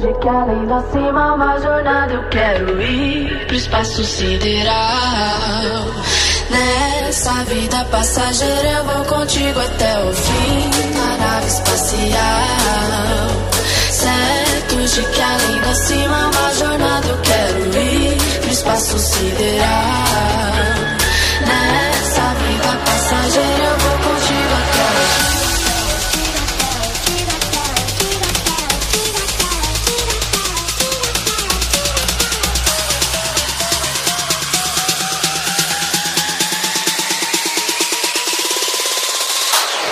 de que além da cima, uma jornada eu quero ir pro espaço sideral. Nessa vida passageira eu vou contigo até o fim na nave espacial. Certo de que além da cima, uma jornada eu quero ir pro espaço sideral. Nessa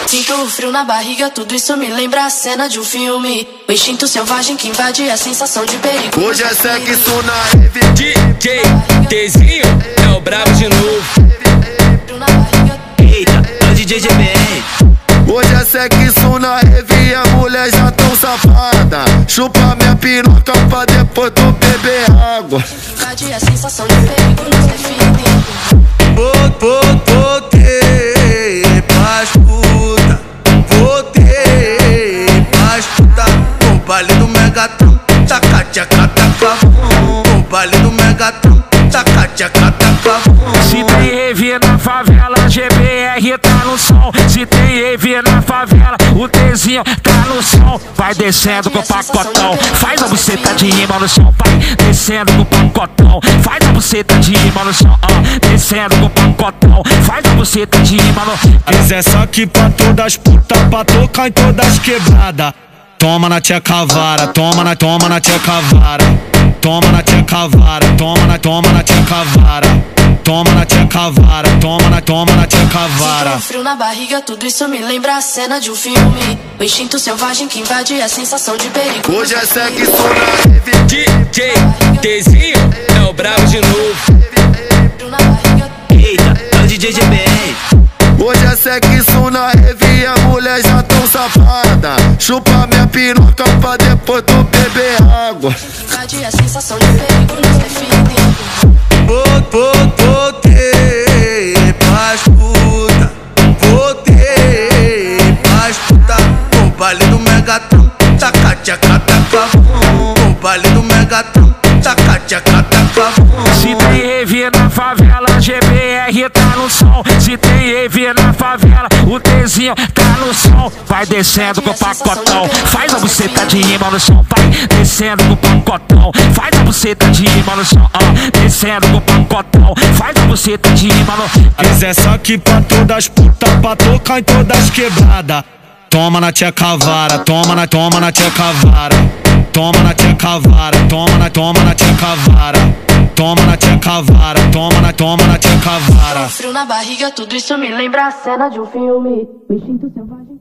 Sinto o frio na barriga, tudo isso me lembra a cena de um filme. O instinto selvagem que invade a sensação de perigo. Hoje é sexo na rave DJ Tzinho é o brabo de novo. Frio na barriga, Eita, é o DJ GBR. Hoje é sexo na rave e a mulher já tão safada Chupa minha piroca pra depois tu beber água invade a sensação de perigo define. Voltei tchaca taca O baile do Megatron, taca tchaca taca Se tem rave na favela, GBR tá no som. Se tem rave na favela, o Tzinho tá no som. Vai descendo com o pacotão, faz a buceta de rima no chão. Vai descendo com o pacotão, faz a buceta de rima no chão. ó. descendo com o pacotão, faz a buceta de rima no Mas é só que pra todas puta, pra tocar em todas quebrada. Toma na tia cavara, toma na, toma na tia cavara. Toma na tia cavara, toma na, toma na tia cavara. Toma na tia cavara, toma na, toma na tia Sinto cavara. um frio na barriga, tudo isso me lembra a cena de um filme. O instinto selvagem que invade a sensação de perigo. Hoje é sexo na rave DJ Tzinho é o brabo de novo. Eita, é o DJ GBR. Hoje é sexo na rave a mulher já safada. Chupa minha piroca pra depois tu beber água. Invade a sensação de perigo nos define. Vol- Voltei pras puta, voltei pras puta. O baile do Megatron, taca tchaca taca O baile do Megatron, taca tchaca taca Se tem rave na favela, GBR tá no som. Se tem rave na favela, o Tzinho tá no som. Vai descendo com o pacotão, faz a buceta de rima no chão. Vai descendo com o pacotão, faz a buceta de rima no chão. ó. descendo com o pacotão, faz a buceta de rima no Mas é só que pra todas puta, pra tocar em todas quebrada. Toma na tia cavara, toma na, toma na tia cavara. Toma na tia cavara, toma na, toma na tia cavara. Toma na tia cavara, toma na, toma na tia cavara. Frio na barriga, tudo isso me lembra a cena de um filme. O instinto selvagem